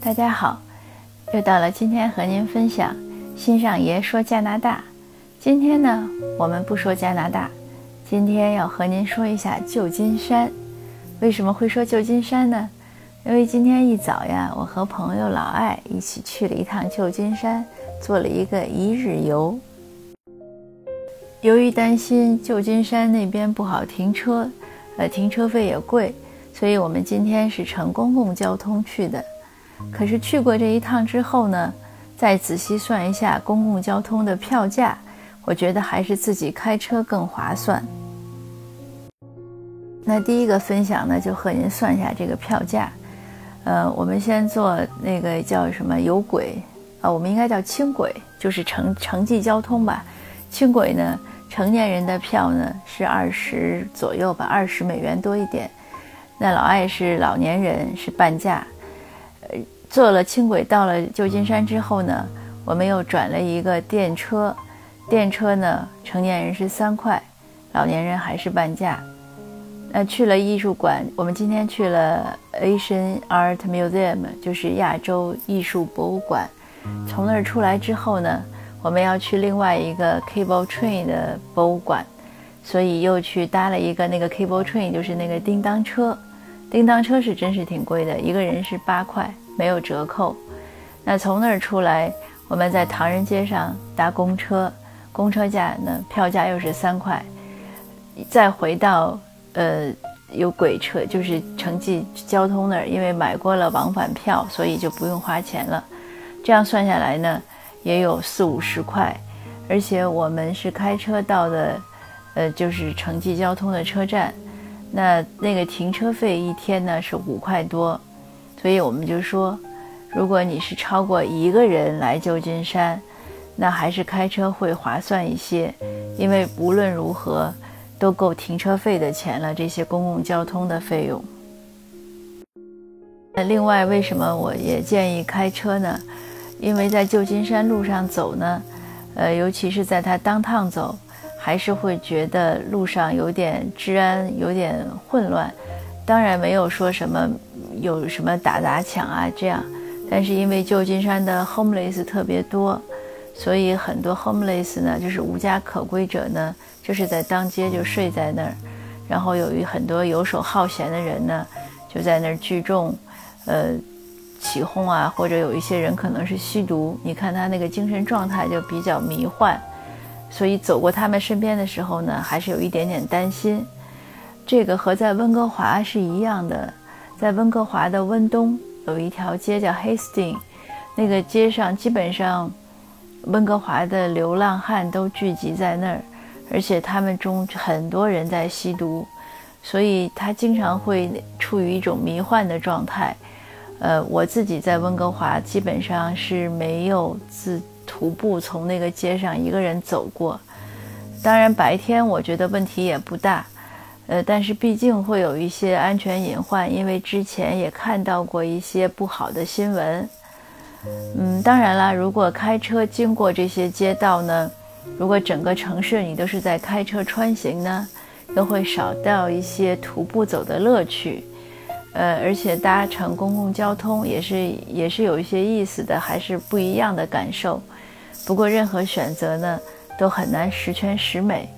大家好，又到了今天和您分享新上爷说加拿大。今天呢，我们不说加拿大，今天要和您说一下旧金山。为什么会说旧金山呢？因为今天一早呀，我和朋友老艾一起去了一趟旧金山，做了一个一日游。由于担心旧金山那边不好停车，呃，停车费也贵，所以我们今天是乘公共交通去的。可是去过这一趟之后呢，再仔细算一下公共交通的票价，我觉得还是自己开车更划算。那第一个分享呢，就和您算一下这个票价。呃，我们先坐那个叫什么有轨啊，我们应该叫轻轨，就是城城际交通吧。轻轨呢，成年人的票呢是二十左右吧，二十美元多一点。那老艾是老年人，是半价。呃，坐了轻轨到了旧金山之后呢，我们又转了一个电车，电车呢，成年人是三块，老年人还是半价。那去了艺术馆，我们今天去了 Asian Art Museum，就是亚洲艺术博物馆。从那儿出来之后呢，我们要去另外一个 Cable Train 的博物馆，所以又去搭了一个那个 Cable Train，就是那个叮当车。叮当车是真是挺贵的，一个人是八块，没有折扣。那从那儿出来，我们在唐人街上搭公车，公车价呢，票价又是三块。再回到。呃，有轨车，就是城际交通那儿，因为买过了往返票，所以就不用花钱了。这样算下来呢，也有四五十块。而且我们是开车到的，呃，就是城际交通的车站。那那个停车费一天呢是五块多，所以我们就说，如果你是超过一个人来旧金山，那还是开车会划算一些，因为无论如何。都够停车费的钱了，这些公共交通的费用。那另外，为什么我也建议开车呢？因为在旧金山路上走呢，呃，尤其是在它当趟走，还是会觉得路上有点治安有点混乱。当然没有说什么有什么打砸抢啊这样，但是因为旧金山的 homeless 特别多。所以很多 homeless 呢，就是无家可归者呢，就是在当街就睡在那儿，然后有一很多游手好闲的人呢，就在那儿聚众，呃，起哄啊，或者有一些人可能是吸毒，你看他那个精神状态就比较迷幻，所以走过他们身边的时候呢，还是有一点点担心。这个和在温哥华是一样的，在温哥华的温东有一条街叫 Hasting，那个街上基本上。温哥华的流浪汉都聚集在那儿，而且他们中很多人在吸毒，所以他经常会处于一种迷幻的状态。呃，我自己在温哥华基本上是没有自徒步从那个街上一个人走过。当然白天我觉得问题也不大，呃，但是毕竟会有一些安全隐患，因为之前也看到过一些不好的新闻。嗯，当然啦，如果开车经过这些街道呢，如果整个城市你都是在开车穿行呢，又会少掉一些徒步走的乐趣。呃，而且搭乘公共交通也是也是有一些意思的，还是不一样的感受。不过任何选择呢，都很难十全十美，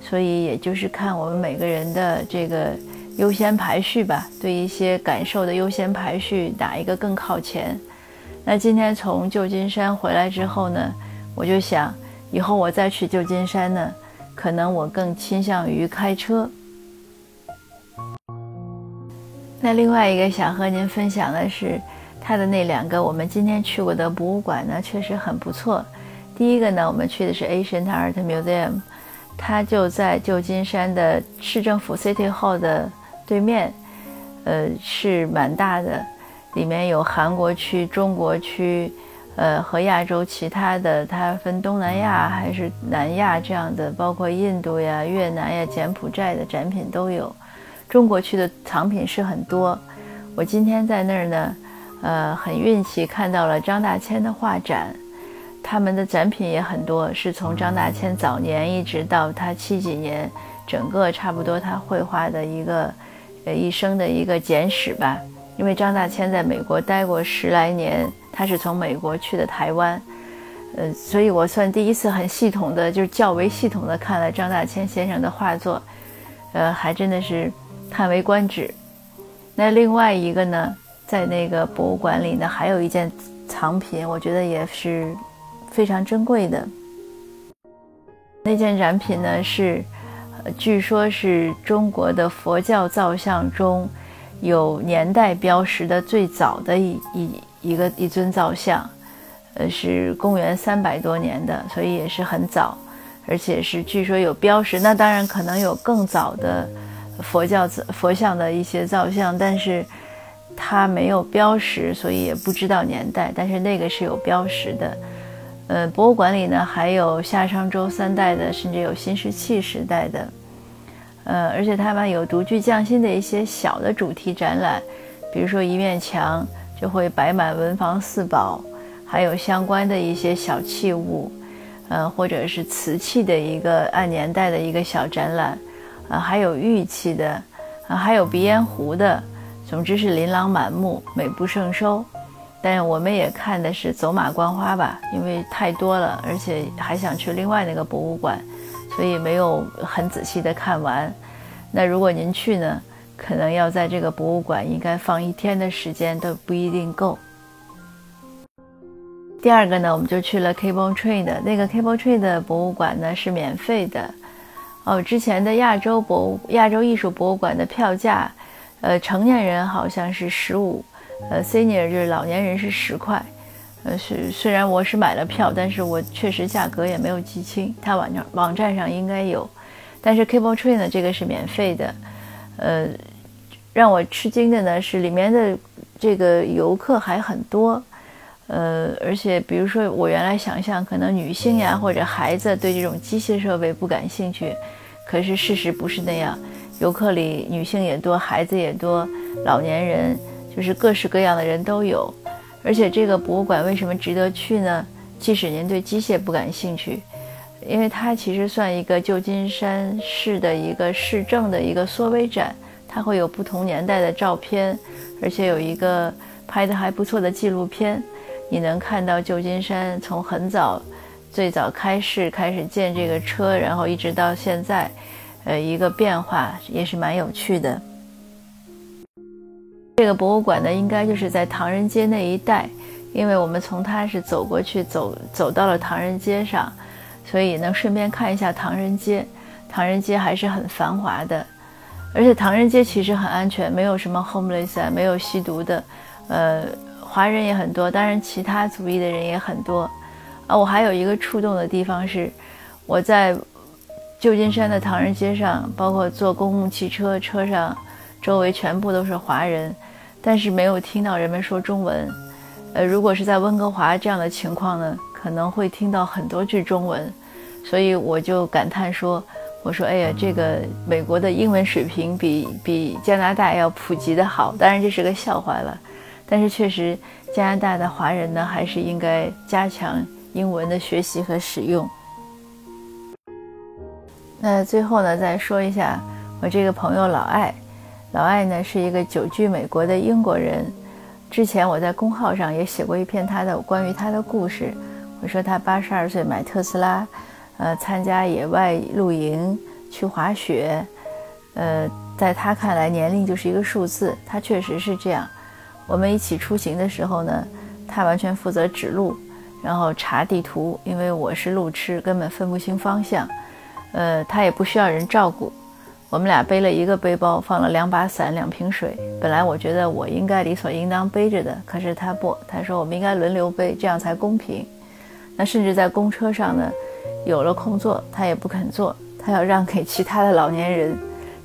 所以也就是看我们每个人的这个优先排序吧，对一些感受的优先排序哪一个更靠前。那今天从旧金山回来之后呢，我就想，以后我再去旧金山呢，可能我更倾向于开车。那另外一个想和您分享的是，它的那两个我们今天去过的博物馆呢，确实很不错。第一个呢，我们去的是 Asian Art Museum，它就在旧金山的市政府 City Hall 的对面，呃，是蛮大的。里面有韩国区、中国区，呃，和亚洲其他的，它分东南亚还是南亚这样的，包括印度呀、越南呀、柬埔寨的展品都有。中国区的藏品是很多。我今天在那儿呢，呃，很运气看到了张大千的画展，他们的展品也很多，是从张大千早年一直到他七几年，整个差不多他绘画的一个，呃，一生的一个简史吧。因为张大千在美国待过十来年，他是从美国去的台湾，呃，所以我算第一次很系统的，就是较为系统的看了张大千先生的画作，呃，还真的是叹为观止。那另外一个呢，在那个博物馆里呢，还有一件藏品，我觉得也是非常珍贵的。那件展品呢是，据说是中国的佛教造像中有年代标识的最早的一一一个一尊造像，呃，是公元三百多年的，所以也是很早，而且是据说有标识。那当然可能有更早的佛教佛像的一些造像，但是它没有标识，所以也不知道年代。但是那个是有标识的。呃，博物馆里呢还有夏商周三代的，甚至有新石器时代的，呃，而且他们有独具匠心的一些小的主题展览，比如说一面墙就会摆满文房四宝，还有相关的一些小器物，呃，或者是瓷器的一个按年代的一个小展览，啊，还有玉器的，啊，还有鼻烟壶的，总之是琳琅满目，美不胜收。但是我们也看的是走马观花吧，因为太多了，而且还想去另外那个博物馆，所以没有很仔细的看完。那如果您去呢，可能要在这个博物馆应该放一天的时间都不一定够。第二个呢，我们就去了 Cable Train 那个 Cable Train 博物馆呢是免费的。哦，之前的亚洲博物亚洲艺术博物馆的票价，呃，成年人好像是十五。呃，senior 就是老年人是十块，呃，是虽然我是买了票，但是我确实价格也没有记清，它网站网站上应该有，但是 Cable Train 呢，这个是免费的，呃，让我吃惊的呢是里面的这个游客还很多，呃，而且比如说我原来想象可能女性呀或者孩子对这种机械设备不感兴趣，可是事实不是那样，游客里女性也多，孩子也多，老年人。就是各式各样的人都有，而且这个博物馆为什么值得去呢？即使您对机械不感兴趣，因为它其实算一个旧金山市的一个市政的一个缩微展，它会有不同年代的照片，而且有一个拍的还不错的纪录片，你能看到旧金山从很早最早开市开始建这个车，然后一直到现在，呃，一个变化也是蛮有趣的。这个博物馆呢，应该就是在唐人街那一带，因为我们从它是走过去，走走到了唐人街上，所以能顺便看一下唐人街。唐人街还是很繁华的，而且唐人街其实很安全，没有什么 homeless 啊，没有吸毒的，呃，华人也很多，当然其他族裔的人也很多。啊，我还有一个触动的地方是，我在旧金山的唐人街上，包括坐公共汽车，车上周围全部都是华人。但是没有听到人们说中文，呃，如果是在温哥华这样的情况呢，可能会听到很多句中文，所以我就感叹说：“我说，哎呀，这个美国的英文水平比比加拿大要普及的好。当然这是个笑话了，但是确实加拿大的华人呢，还是应该加强英文的学习和使用。”那最后呢，再说一下我这个朋友老艾。老艾呢是一个久居美国的英国人，之前我在公号上也写过一篇他的关于他的故事。我说他八十二岁买特斯拉，呃，参加野外露营去滑雪，呃，在他看来年龄就是一个数字，他确实是这样。我们一起出行的时候呢，他完全负责指路，然后查地图，因为我是路痴，根本分不清方向，呃，他也不需要人照顾。我们俩背了一个背包，放了两把伞、两瓶水。本来我觉得我应该理所应当背着的，可是他不，他说我们应该轮流背，这样才公平。那甚至在公车上呢，有了空座，他也不肯坐，他要让给其他的老年人。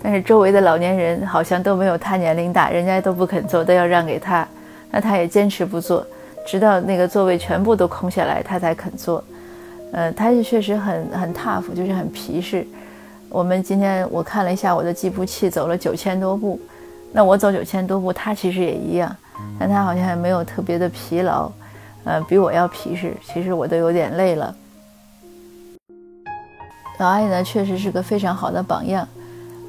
但是周围的老年人好像都没有他年龄大，人家都不肯坐，都要让给他。那他也坚持不坐，直到那个座位全部都空下来，他才肯坐。呃，他是确实很很 tough，就是很皮实。我们今天我看了一下我的计步器，走了九千多步。那我走九千多步，他其实也一样，但他好像没有特别的疲劳，呃，比我要皮实。其实我都有点累了。老艾呢，确实是个非常好的榜样。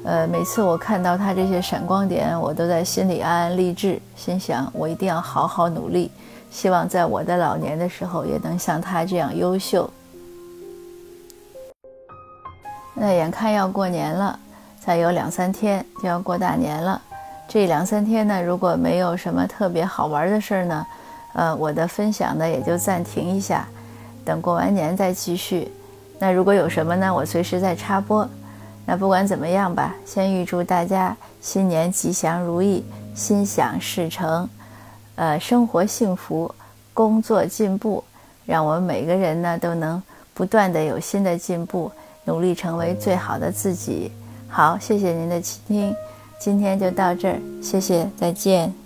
呃，每次我看到他这些闪光点，我都在心里暗暗励志，心想我一定要好好努力，希望在我的老年的时候也能像他这样优秀。那眼看要过年了，再有两三天就要过大年了。这两三天呢，如果没有什么特别好玩的事儿呢，呃，我的分享呢也就暂停一下，等过完年再继续。那如果有什么呢，我随时再插播。那不管怎么样吧，先预祝大家新年吉祥如意，心想事成，呃，生活幸福，工作进步，让我们每个人呢都能不断的有新的进步，努力成为最好的自己。好，谢谢您的倾听，今天就到这儿，谢谢，再见。